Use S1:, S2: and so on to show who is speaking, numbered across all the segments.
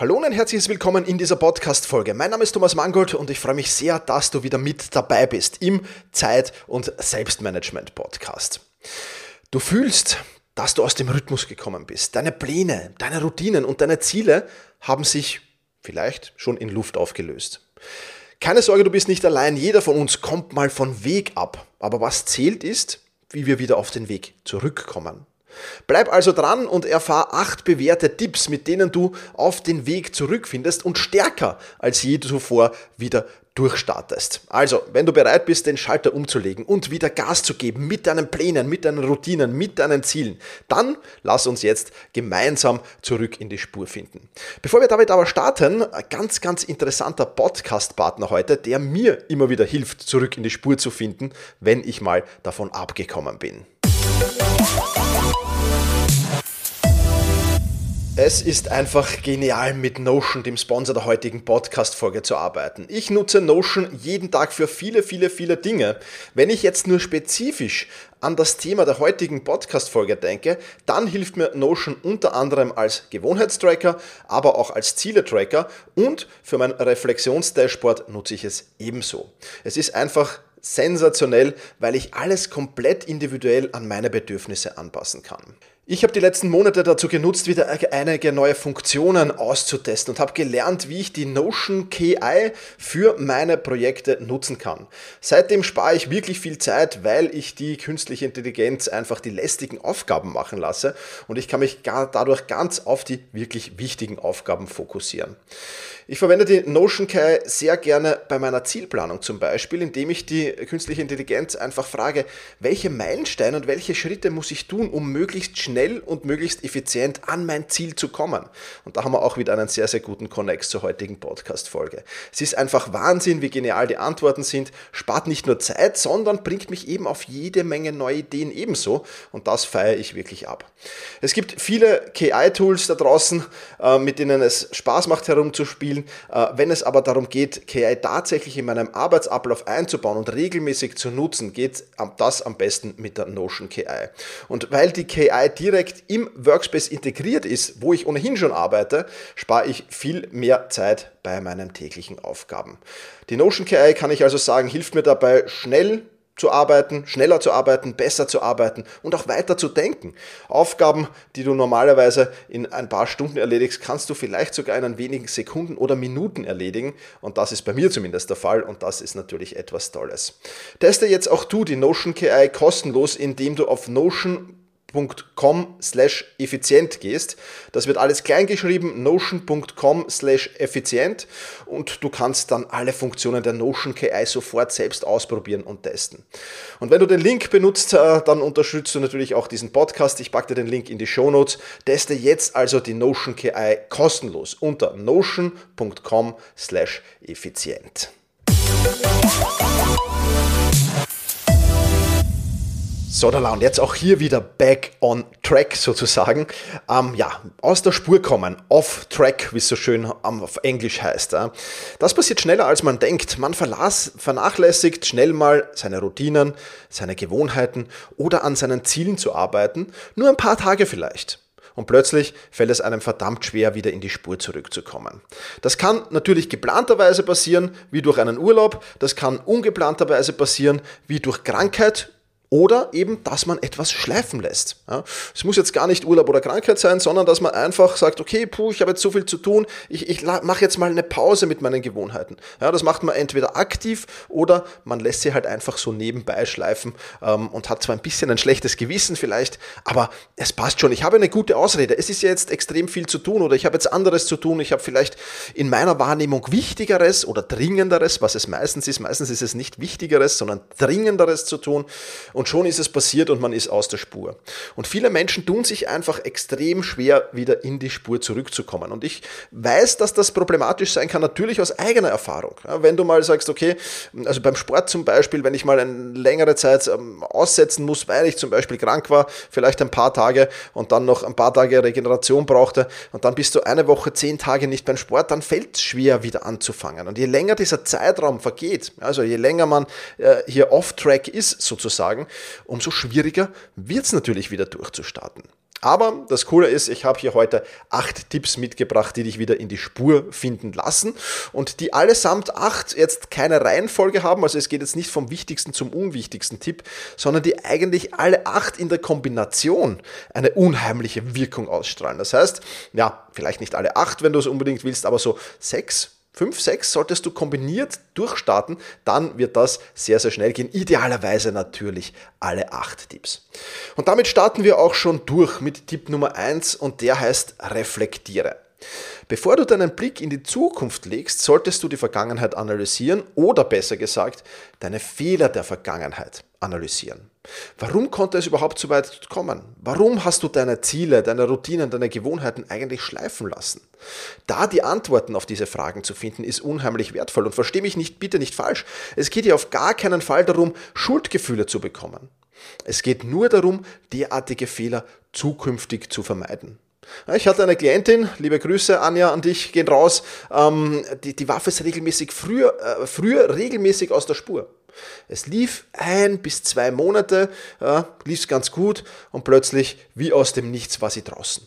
S1: Hallo und ein herzliches Willkommen in dieser Podcast-Folge. Mein Name ist Thomas Mangold und ich freue mich sehr, dass du wieder mit dabei bist im Zeit- und Selbstmanagement-Podcast. Du fühlst, dass du aus dem Rhythmus gekommen bist. Deine Pläne, deine Routinen und deine Ziele haben sich vielleicht schon in Luft aufgelöst. Keine Sorge, du bist nicht allein. Jeder von uns kommt mal von Weg ab. Aber was zählt ist, wie wir wieder auf den Weg zurückkommen. Bleib also dran und erfahr acht bewährte Tipps, mit denen du auf den Weg zurückfindest und stärker als je zuvor wieder durchstartest. Also, wenn du bereit bist, den Schalter umzulegen und wieder Gas zu geben mit deinen Plänen, mit deinen Routinen, mit deinen Zielen, dann lass uns jetzt gemeinsam zurück in die Spur finden. Bevor wir damit aber starten, ein ganz, ganz interessanter Podcast-Partner heute, der mir immer wieder hilft, zurück in die Spur zu finden, wenn ich mal davon abgekommen bin. Es ist einfach genial, mit Notion, dem Sponsor der heutigen Podcast-Folge, zu arbeiten. Ich nutze Notion jeden Tag für viele, viele, viele Dinge. Wenn ich jetzt nur spezifisch an das Thema der heutigen Podcast-Folge denke, dann hilft mir Notion unter anderem als Gewohnheitstracker, aber auch als Ziele-Tracker und für mein Reflexionsdashboard nutze ich es ebenso. Es ist einfach sensationell, weil ich alles komplett individuell an meine Bedürfnisse anpassen kann. Ich habe die letzten Monate dazu genutzt, wieder einige neue Funktionen auszutesten und habe gelernt, wie ich die Notion KI für meine Projekte nutzen kann. Seitdem spare ich wirklich viel Zeit, weil ich die künstliche Intelligenz einfach die lästigen Aufgaben machen lasse und ich kann mich dadurch ganz auf die wirklich wichtigen Aufgaben fokussieren. Ich verwende die Notion KI sehr gerne bei meiner Zielplanung zum Beispiel, indem ich die künstliche Intelligenz einfach frage, welche Meilensteine und welche Schritte muss ich tun, um möglichst schnell und möglichst effizient an mein Ziel zu kommen. Und da haben wir auch wieder einen sehr, sehr guten Connex zur heutigen Podcast-Folge. Es ist einfach Wahnsinn, wie genial die Antworten sind, spart nicht nur Zeit, sondern bringt mich eben auf jede Menge neue Ideen ebenso. Und das feiere ich wirklich ab. Es gibt viele KI-Tools da draußen, äh, mit denen es Spaß macht herumzuspielen spielen. Äh, wenn es aber darum geht, KI tatsächlich in meinem Arbeitsablauf einzubauen und regelmäßig zu nutzen, geht das am besten mit der Notion KI. Und weil die KI direkt im Workspace integriert ist, wo ich ohnehin schon arbeite, spare ich viel mehr Zeit bei meinen täglichen Aufgaben. Die Notion KI kann ich also sagen, hilft mir dabei schnell zu arbeiten, schneller zu arbeiten, besser zu arbeiten und auch weiter zu denken. Aufgaben, die du normalerweise in ein paar Stunden erledigst, kannst du vielleicht sogar in wenigen Sekunden oder Minuten erledigen. Und das ist bei mir zumindest der Fall und das ist natürlich etwas Tolles. Teste jetzt auch du die Notion KI kostenlos, indem du auf Notion notion.com slash effizient gehst. Das wird alles klein geschrieben, notion.com slash effizient und du kannst dann alle Funktionen der Notion KI sofort selbst ausprobieren und testen. Und wenn du den Link benutzt, äh, dann unterstützt du natürlich auch diesen Podcast. Ich packe dir den Link in die Show Notes. Teste jetzt also die Notion KI kostenlos unter notion.com slash effizient. So, und jetzt auch hier wieder back on track sozusagen. Ähm, ja, aus der Spur kommen, off track, wie es so schön auf Englisch heißt. Das passiert schneller als man denkt. Man verlas, vernachlässigt schnell mal seine Routinen, seine Gewohnheiten oder an seinen Zielen zu arbeiten. Nur ein paar Tage vielleicht. Und plötzlich fällt es einem verdammt schwer, wieder in die Spur zurückzukommen. Das kann natürlich geplanterweise passieren, wie durch einen Urlaub. Das kann ungeplanterweise passieren, wie durch Krankheit oder eben, dass man etwas schleifen lässt. Ja, es muss jetzt gar nicht Urlaub oder Krankheit sein, sondern dass man einfach sagt, okay, puh, ich habe jetzt so viel zu tun, ich, ich mache jetzt mal eine Pause mit meinen Gewohnheiten. Ja, das macht man entweder aktiv oder man lässt sie halt einfach so nebenbei schleifen ähm, und hat zwar ein bisschen ein schlechtes Gewissen vielleicht, aber es passt schon. Ich habe eine gute Ausrede. Es ist ja jetzt extrem viel zu tun oder ich habe jetzt anderes zu tun. Ich habe vielleicht in meiner Wahrnehmung Wichtigeres oder Dringenderes, was es meistens ist. Meistens ist es nicht Wichtigeres, sondern Dringenderes zu tun und schon ist es passiert und man ist aus der Spur. Und viele Menschen tun sich einfach extrem schwer, wieder in die Spur zurückzukommen. Und ich weiß, dass das problematisch sein kann, natürlich aus eigener Erfahrung. Wenn du mal sagst, okay, also beim Sport zum Beispiel, wenn ich mal eine längere Zeit ähm, aussetzen muss, weil ich zum Beispiel krank war, vielleicht ein paar Tage und dann noch ein paar Tage Regeneration brauchte und dann bist du eine Woche, zehn Tage nicht beim Sport, dann fällt es schwer, wieder anzufangen. Und je länger dieser Zeitraum vergeht, also je länger man äh, hier off-track ist sozusagen, umso schwieriger wird es natürlich wieder durchzustarten. Aber das Coole ist, ich habe hier heute acht Tipps mitgebracht, die dich wieder in die Spur finden lassen und die allesamt acht jetzt keine Reihenfolge haben. Also es geht jetzt nicht vom wichtigsten zum unwichtigsten Tipp, sondern die eigentlich alle acht in der Kombination eine unheimliche Wirkung ausstrahlen. Das heißt, ja, vielleicht nicht alle acht, wenn du es unbedingt willst, aber so sechs 5, 6 solltest du kombiniert durchstarten, dann wird das sehr, sehr schnell gehen. Idealerweise natürlich alle 8 Tipps. Und damit starten wir auch schon durch mit Tipp Nummer 1 und der heißt reflektiere. Bevor du deinen Blick in die Zukunft legst, solltest du die Vergangenheit analysieren oder besser gesagt, deine Fehler der Vergangenheit analysieren. Warum konnte es überhaupt so weit kommen? Warum hast du deine Ziele, deine Routinen, deine Gewohnheiten eigentlich schleifen lassen? Da die Antworten auf diese Fragen zu finden, ist unheimlich wertvoll und verstehe mich nicht, bitte nicht falsch. Es geht hier auf gar keinen Fall darum, Schuldgefühle zu bekommen. Es geht nur darum, derartige Fehler zukünftig zu vermeiden. Ich hatte eine Klientin, liebe Grüße Anja an dich, gehen raus, ähm, die, die Waffe ist regelmäßig früher, äh, früher regelmäßig aus der Spur. Es lief ein bis zwei Monate, äh, lief es ganz gut und plötzlich wie aus dem Nichts war sie draußen.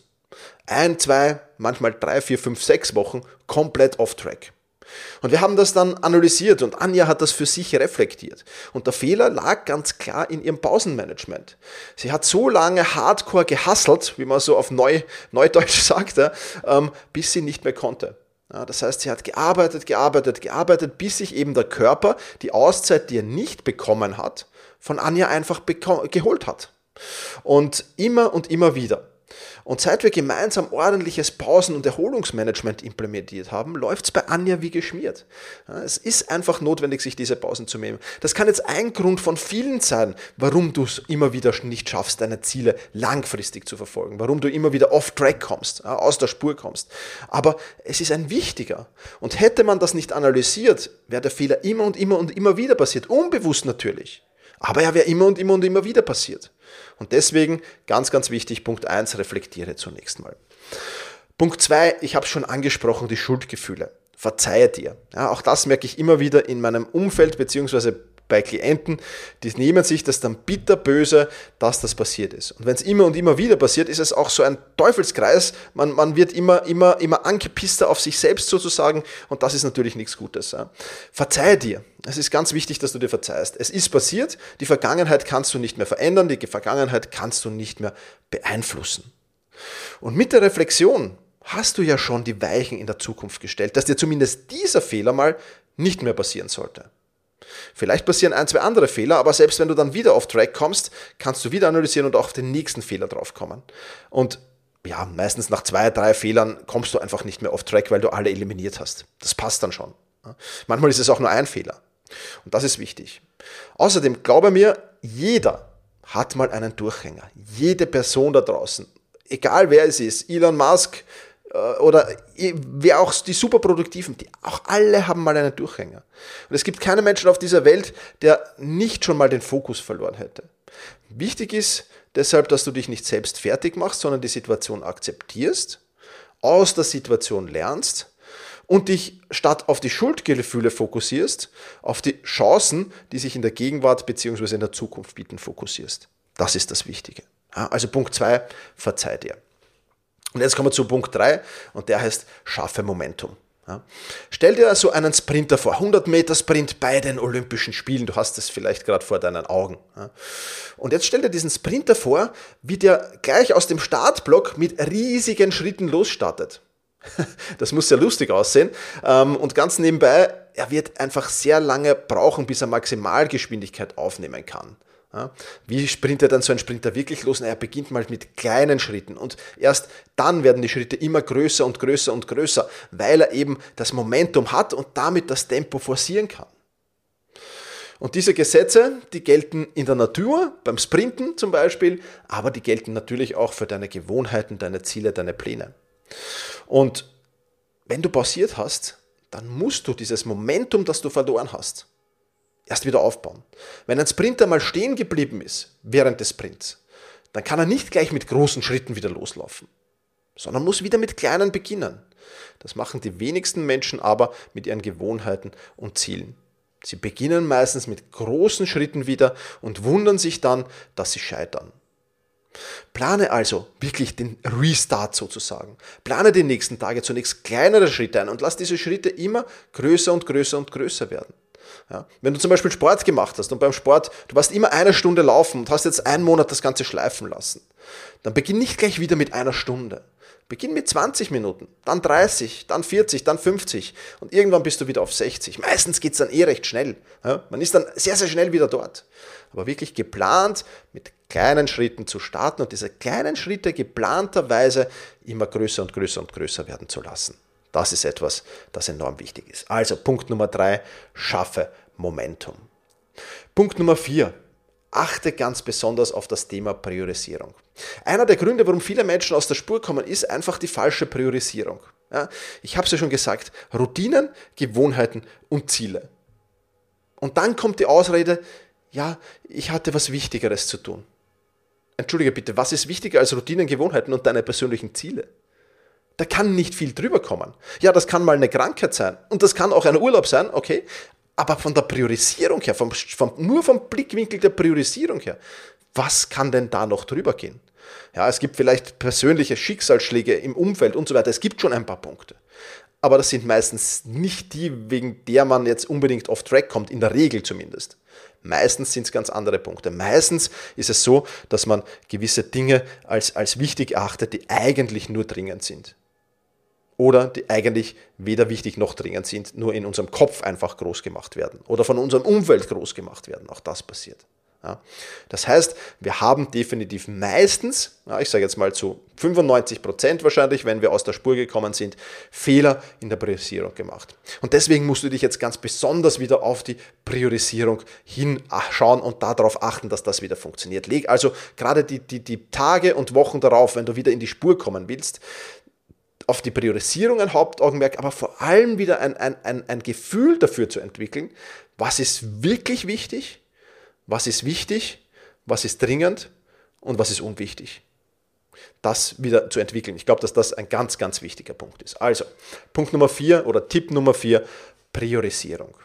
S1: Ein, zwei, manchmal drei, vier, fünf, sechs Wochen komplett off track. Und wir haben das dann analysiert und Anja hat das für sich reflektiert. Und der Fehler lag ganz klar in ihrem Pausenmanagement. Sie hat so lange hardcore gehasselt, wie man so auf Neu, Neudeutsch sagt, ähm, bis sie nicht mehr konnte. Das heißt, sie hat gearbeitet, gearbeitet, gearbeitet, bis sich eben der Körper die Auszeit, die er nicht bekommen hat, von Anja einfach geholt hat. Und immer und immer wieder. Und seit wir gemeinsam ordentliches Pausen- und Erholungsmanagement implementiert haben, läuft es bei Anja wie geschmiert. Es ist einfach notwendig, sich diese Pausen zu nehmen. Das kann jetzt ein Grund von vielen sein, warum du es immer wieder nicht schaffst, deine Ziele langfristig zu verfolgen, warum du immer wieder off-track kommst, aus der Spur kommst. Aber es ist ein wichtiger. Und hätte man das nicht analysiert, wäre der Fehler immer und immer und immer wieder passiert. Unbewusst natürlich. Aber er wäre immer und immer und immer wieder passiert. Und deswegen ganz, ganz wichtig, Punkt 1, reflektiere zunächst mal. Punkt 2, ich habe schon angesprochen, die Schuldgefühle. Verzeihe dir. Ja, auch das merke ich immer wieder in meinem Umfeld beziehungsweise bei Klienten, die nehmen sich das dann bitterböse, dass das passiert ist. Und wenn es immer und immer wieder passiert, ist es auch so ein Teufelskreis. Man, man wird immer, immer, immer angepisster auf sich selbst sozusagen und das ist natürlich nichts Gutes. Ja. Verzeihe dir. Es ist ganz wichtig, dass du dir verzeihst. Es ist passiert, die Vergangenheit kannst du nicht mehr verändern, die Vergangenheit kannst du nicht mehr beeinflussen. Und mit der Reflexion hast du ja schon die Weichen in der Zukunft gestellt, dass dir zumindest dieser Fehler mal nicht mehr passieren sollte. Vielleicht passieren ein, zwei andere Fehler, aber selbst wenn du dann wieder auf Track kommst, kannst du wieder analysieren und auch auf den nächsten Fehler drauf kommen. Und ja, meistens nach zwei, drei Fehlern kommst du einfach nicht mehr auf Track, weil du alle eliminiert hast. Das passt dann schon. Manchmal ist es auch nur ein Fehler. Und das ist wichtig. Außerdem, glaube mir, jeder hat mal einen Durchhänger. Jede Person da draußen, egal wer es ist, Elon Musk, oder wer auch die superproduktiven, die auch alle haben mal einen Durchhänger. Und es gibt keinen Menschen auf dieser Welt, der nicht schon mal den Fokus verloren hätte. Wichtig ist deshalb, dass du dich nicht selbst fertig machst, sondern die Situation akzeptierst, aus der Situation lernst und dich statt auf die Schuldgefühle fokussierst, auf die Chancen, die sich in der Gegenwart bzw. in der Zukunft bieten, fokussierst. Das ist das Wichtige. Also Punkt 2, verzeih dir. Und jetzt kommen wir zu Punkt 3 und der heißt, schaffe Momentum. Ja. Stell dir also einen Sprinter vor, 100 Meter Sprint bei den Olympischen Spielen, du hast es vielleicht gerade vor deinen Augen. Ja. Und jetzt stell dir diesen Sprinter vor, wie der gleich aus dem Startblock mit riesigen Schritten losstartet. Das muss sehr lustig aussehen. Ähm, und ganz nebenbei, er wird einfach sehr lange brauchen, bis er Maximalgeschwindigkeit aufnehmen kann. Wie sprintet dann so ein Sprinter wirklich los? Na, er beginnt mal mit kleinen Schritten und erst dann werden die Schritte immer größer und größer und größer, weil er eben das Momentum hat und damit das Tempo forcieren kann. Und diese Gesetze, die gelten in der Natur, beim Sprinten zum Beispiel, aber die gelten natürlich auch für deine Gewohnheiten, deine Ziele, deine Pläne. Und wenn du pausiert hast, dann musst du dieses Momentum, das du verloren hast, erst wieder aufbauen. Wenn ein Sprinter mal stehen geblieben ist während des Sprints, dann kann er nicht gleich mit großen Schritten wieder loslaufen, sondern muss wieder mit kleinen beginnen. Das machen die wenigsten Menschen aber mit ihren Gewohnheiten und Zielen. Sie beginnen meistens mit großen Schritten wieder und wundern sich dann, dass sie scheitern. Plane also wirklich den Restart sozusagen. Plane die nächsten Tage zunächst kleinere Schritte ein und lass diese Schritte immer größer und größer und größer werden. Ja, wenn du zum Beispiel Sport gemacht hast und beim Sport, du warst immer eine Stunde laufen und hast jetzt einen Monat das Ganze schleifen lassen, dann beginn nicht gleich wieder mit einer Stunde. Beginn mit 20 Minuten, dann 30, dann 40, dann 50 und irgendwann bist du wieder auf 60. Meistens geht es dann eh recht schnell. Ja, man ist dann sehr, sehr schnell wieder dort. Aber wirklich geplant mit kleinen Schritten zu starten und diese kleinen Schritte geplanterweise immer größer und größer und größer werden zu lassen. Das ist etwas, das enorm wichtig ist. Also Punkt Nummer drei, schaffe Momentum. Punkt Nummer vier, achte ganz besonders auf das Thema Priorisierung. Einer der Gründe, warum viele Menschen aus der Spur kommen, ist einfach die falsche Priorisierung. Ja, ich habe es ja schon gesagt, Routinen, Gewohnheiten und Ziele. Und dann kommt die Ausrede, ja, ich hatte was Wichtigeres zu tun. Entschuldige bitte, was ist wichtiger als Routinen, Gewohnheiten und deine persönlichen Ziele? Da kann nicht viel drüber kommen. Ja, das kann mal eine Krankheit sein und das kann auch ein Urlaub sein, okay, aber von der Priorisierung her, vom, vom, nur vom Blickwinkel der Priorisierung her, was kann denn da noch drüber gehen? Ja, es gibt vielleicht persönliche Schicksalsschläge im Umfeld und so weiter. Es gibt schon ein paar Punkte. Aber das sind meistens nicht die, wegen der man jetzt unbedingt off track kommt, in der Regel zumindest. Meistens sind es ganz andere Punkte. Meistens ist es so, dass man gewisse Dinge als, als wichtig erachtet, die eigentlich nur dringend sind. Oder die eigentlich weder wichtig noch dringend sind, nur in unserem Kopf einfach groß gemacht werden. Oder von unserem Umfeld groß gemacht werden. Auch das passiert. Ja. Das heißt, wir haben definitiv meistens, ja, ich sage jetzt mal zu 95 Prozent wahrscheinlich, wenn wir aus der Spur gekommen sind, Fehler in der Priorisierung gemacht. Und deswegen musst du dich jetzt ganz besonders wieder auf die Priorisierung hinschauen und darauf achten, dass das wieder funktioniert. Leg also gerade die, die, die Tage und Wochen darauf, wenn du wieder in die Spur kommen willst, auf die Priorisierung ein Hauptaugenmerk, aber vor allem wieder ein, ein, ein, ein Gefühl dafür zu entwickeln, was ist wirklich wichtig was ist wichtig, was ist dringend und was ist unwichtig. Das wieder zu entwickeln. Ich glaube, dass das ein ganz, ganz wichtiger Punkt ist. Also, Punkt Nummer vier oder Tipp Nummer vier, Priorisierung.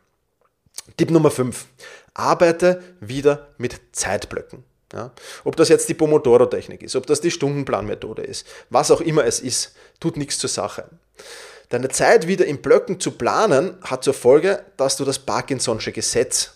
S1: Tipp Nummer fünf, arbeite wieder mit Zeitblöcken. Ja, ob das jetzt die Pomodoro-Technik ist, ob das die Stundenplanmethode ist, was auch immer es ist, tut nichts zur Sache. Deine Zeit wieder in Blöcken zu planen, hat zur Folge, dass du das Parkinson'sche Gesetz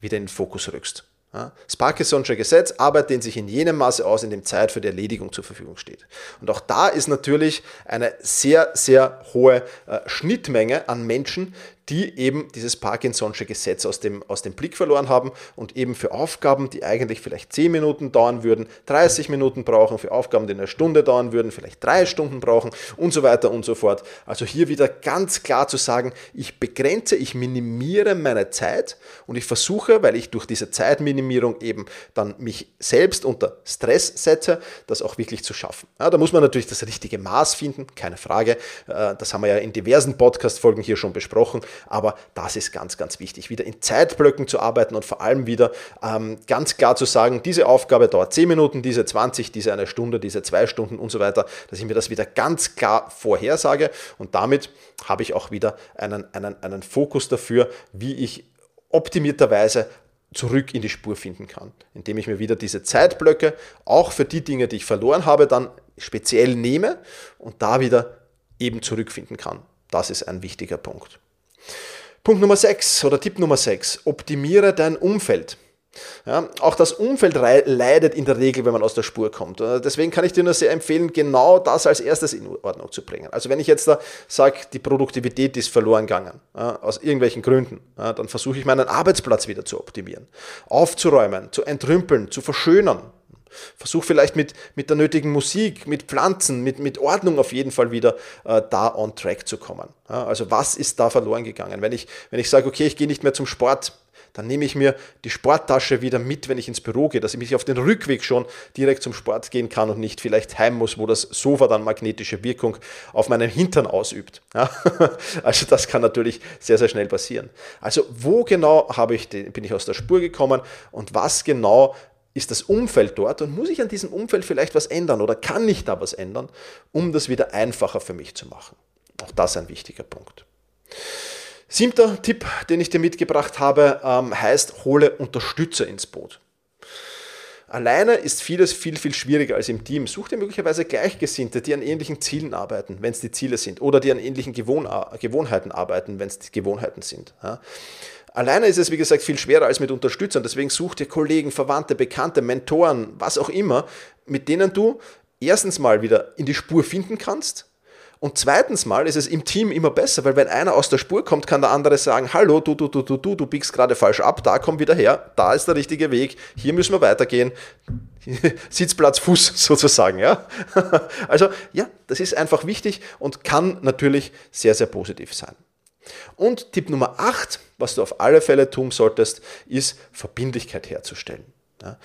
S1: wieder in den Fokus rückst. Das Parkinson'sche Gesetz, Arbeit dehnt sich in jenem Maße aus, in dem Zeit für die Erledigung zur Verfügung steht. Und auch da ist natürlich eine sehr, sehr hohe äh, Schnittmenge an Menschen, die eben dieses Parkinson'sche Gesetz aus dem, aus dem Blick verloren haben und eben für Aufgaben, die eigentlich vielleicht 10 Minuten dauern würden, 30 Minuten brauchen, für Aufgaben, die eine Stunde dauern würden, vielleicht drei Stunden brauchen und so weiter und so fort. Also hier wieder ganz klar zu sagen, ich begrenze, ich minimiere meine Zeit und ich versuche, weil ich durch diese Zeitminimierung eben dann mich selbst unter Stress setze, das auch wirklich zu schaffen. Ja, da muss man natürlich das richtige Maß finden, keine Frage. Äh, das haben wir ja in diversen Podcast-Folgen hier schon besprochen aber das ist ganz, ganz wichtig, wieder in Zeitblöcken zu arbeiten und vor allem wieder ähm, ganz klar zu sagen, diese Aufgabe dauert 10 Minuten, diese 20, diese eine Stunde, diese zwei Stunden und so weiter, dass ich mir das wieder ganz klar vorhersage und damit habe ich auch wieder einen, einen, einen Fokus dafür, wie ich optimierterweise zurück in die Spur finden kann, indem ich mir wieder diese Zeitblöcke auch für die Dinge, die ich verloren habe, dann speziell nehme und da wieder eben zurückfinden kann. Das ist ein wichtiger Punkt. Punkt Nummer 6 oder Tipp Nummer 6, optimiere dein Umfeld. Ja, auch das Umfeld leidet in der Regel, wenn man aus der Spur kommt. Äh, deswegen kann ich dir nur sehr empfehlen, genau das als erstes in Ordnung zu bringen. Also wenn ich jetzt da sage, die Produktivität ist verloren gegangen, aus irgendwelchen Gründen, dann versuche ich meinen Arbeitsplatz wieder zu optimieren, aufzuräumen, zu entrümpeln, zu verschönern. Versuch vielleicht mit, mit der nötigen Musik, mit Pflanzen, mit, mit Ordnung auf jeden Fall wieder äh, da on track zu kommen. Ja, also was ist da verloren gegangen? Wenn ich, wenn ich sage, okay, ich gehe nicht mehr zum Sport, dann nehme ich mir die Sporttasche wieder mit, wenn ich ins Büro gehe, dass ich mich auf den Rückweg schon direkt zum Sport gehen kann und nicht vielleicht heim muss, wo das Sofa dann magnetische Wirkung auf meinen Hintern ausübt. Ja? Also das kann natürlich sehr, sehr schnell passieren. Also wo genau habe ich den, bin ich aus der Spur gekommen und was genau ist das Umfeld dort und muss ich an diesem Umfeld vielleicht was ändern oder kann ich da was ändern, um das wieder einfacher für mich zu machen? Auch das ein wichtiger Punkt. Siebter Tipp, den ich dir mitgebracht habe, ähm, heißt, hole Unterstützer ins Boot. Alleine ist vieles viel, viel schwieriger als im Team. Such dir möglicherweise Gleichgesinnte, die an ähnlichen Zielen arbeiten, wenn es die Ziele sind, oder die an ähnlichen Gewohn Gewohnheiten arbeiten, wenn es die Gewohnheiten sind. Alleine ist es, wie gesagt, viel schwerer als mit Unterstützern. Deswegen such dir Kollegen, Verwandte, Bekannte, Mentoren, was auch immer, mit denen du erstens mal wieder in die Spur finden kannst. Und zweitens mal ist es im Team immer besser, weil wenn einer aus der Spur kommt, kann der andere sagen, hallo, du, du, du, du, du, du biegst gerade falsch ab, da komm wieder her, da ist der richtige Weg, hier müssen wir weitergehen. Sitzplatz, Fuß sozusagen, ja. Also, ja, das ist einfach wichtig und kann natürlich sehr, sehr positiv sein. Und Tipp Nummer 8, was du auf alle Fälle tun solltest, ist Verbindlichkeit herzustellen. Ja,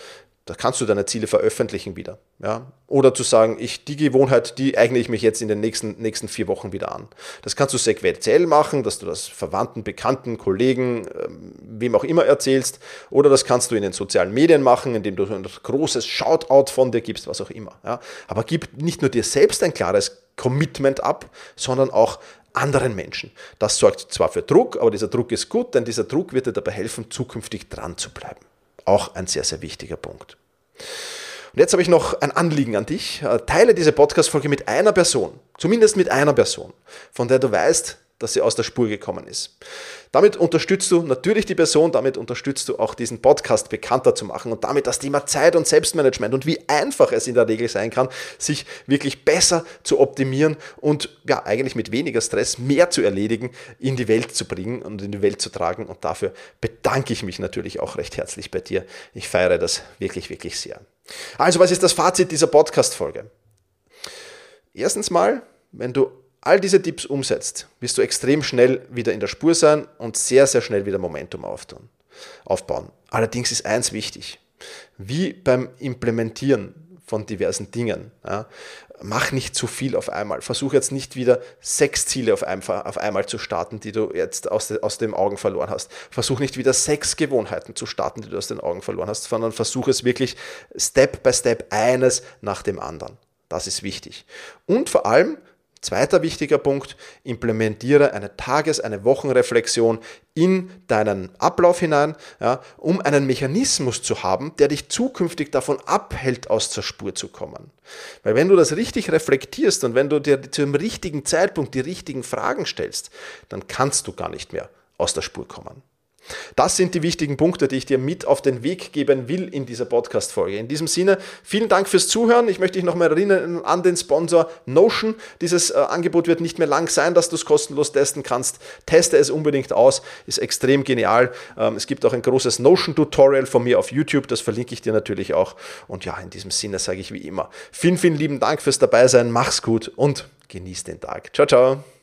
S1: da kannst du deine Ziele veröffentlichen wieder. Ja? Oder zu sagen, ich, die Gewohnheit, die eigne ich mich jetzt in den nächsten, nächsten vier Wochen wieder an. Das kannst du sequenziell machen, dass du das Verwandten, Bekannten, Kollegen, ähm, wem auch immer erzählst. Oder das kannst du in den sozialen Medien machen, indem du ein großes Shoutout von dir gibst, was auch immer. Ja? Aber gib nicht nur dir selbst ein klares Commitment ab, sondern auch anderen Menschen. Das sorgt zwar für Druck, aber dieser Druck ist gut, denn dieser Druck wird dir dabei helfen, zukünftig dran zu bleiben. Auch ein sehr, sehr wichtiger Punkt. Und jetzt habe ich noch ein Anliegen an dich. Äh, teile diese Podcast-Folge mit einer Person, zumindest mit einer Person, von der du weißt, dass sie aus der Spur gekommen ist. Damit unterstützt du natürlich die Person, damit unterstützt du auch diesen Podcast bekannter zu machen und damit das Thema Zeit und Selbstmanagement und wie einfach es in der Regel sein kann, sich wirklich besser zu optimieren und ja, eigentlich mit weniger Stress mehr zu erledigen, in die Welt zu bringen und in die Welt zu tragen. Und dafür bedanke ich mich natürlich auch recht herzlich bei dir. Ich feiere das wirklich, wirklich sehr. Also, was ist das Fazit dieser Podcast-Folge? Erstens mal, wenn du all diese Tipps umsetzt, wirst du extrem schnell wieder in der Spur sein und sehr, sehr schnell wieder Momentum aufbauen. Allerdings ist eins wichtig. Wie beim Implementieren von diversen Dingen. Ja, mach nicht zu viel auf einmal. Versuch jetzt nicht wieder sechs Ziele auf, auf einmal zu starten, die du jetzt aus, de, aus den Augen verloren hast. Versuch nicht wieder sechs Gewohnheiten zu starten, die du aus den Augen verloren hast, sondern versuch es wirklich Step by Step eines nach dem anderen. Das ist wichtig. Und vor allem Zweiter wichtiger Punkt, implementiere eine Tages-, eine Wochenreflexion in deinen Ablauf hinein, ja, um einen Mechanismus zu haben, der dich zukünftig davon abhält, aus der Spur zu kommen. Weil wenn du das richtig reflektierst und wenn du dir zum richtigen Zeitpunkt die richtigen Fragen stellst, dann kannst du gar nicht mehr aus der Spur kommen. Das sind die wichtigen Punkte, die ich dir mit auf den Weg geben will in dieser Podcast-Folge. In diesem Sinne, vielen Dank fürs Zuhören. Ich möchte dich nochmal erinnern an den Sponsor Notion. Dieses äh, Angebot wird nicht mehr lang sein, dass du es kostenlos testen kannst. Teste es unbedingt aus, ist extrem genial. Ähm, es gibt auch ein großes Notion-Tutorial von mir auf YouTube, das verlinke ich dir natürlich auch. Und ja, in diesem Sinne sage ich wie immer, vielen, vielen lieben Dank fürs Dabeisein. Mach's gut und genieß den Tag. Ciao, ciao.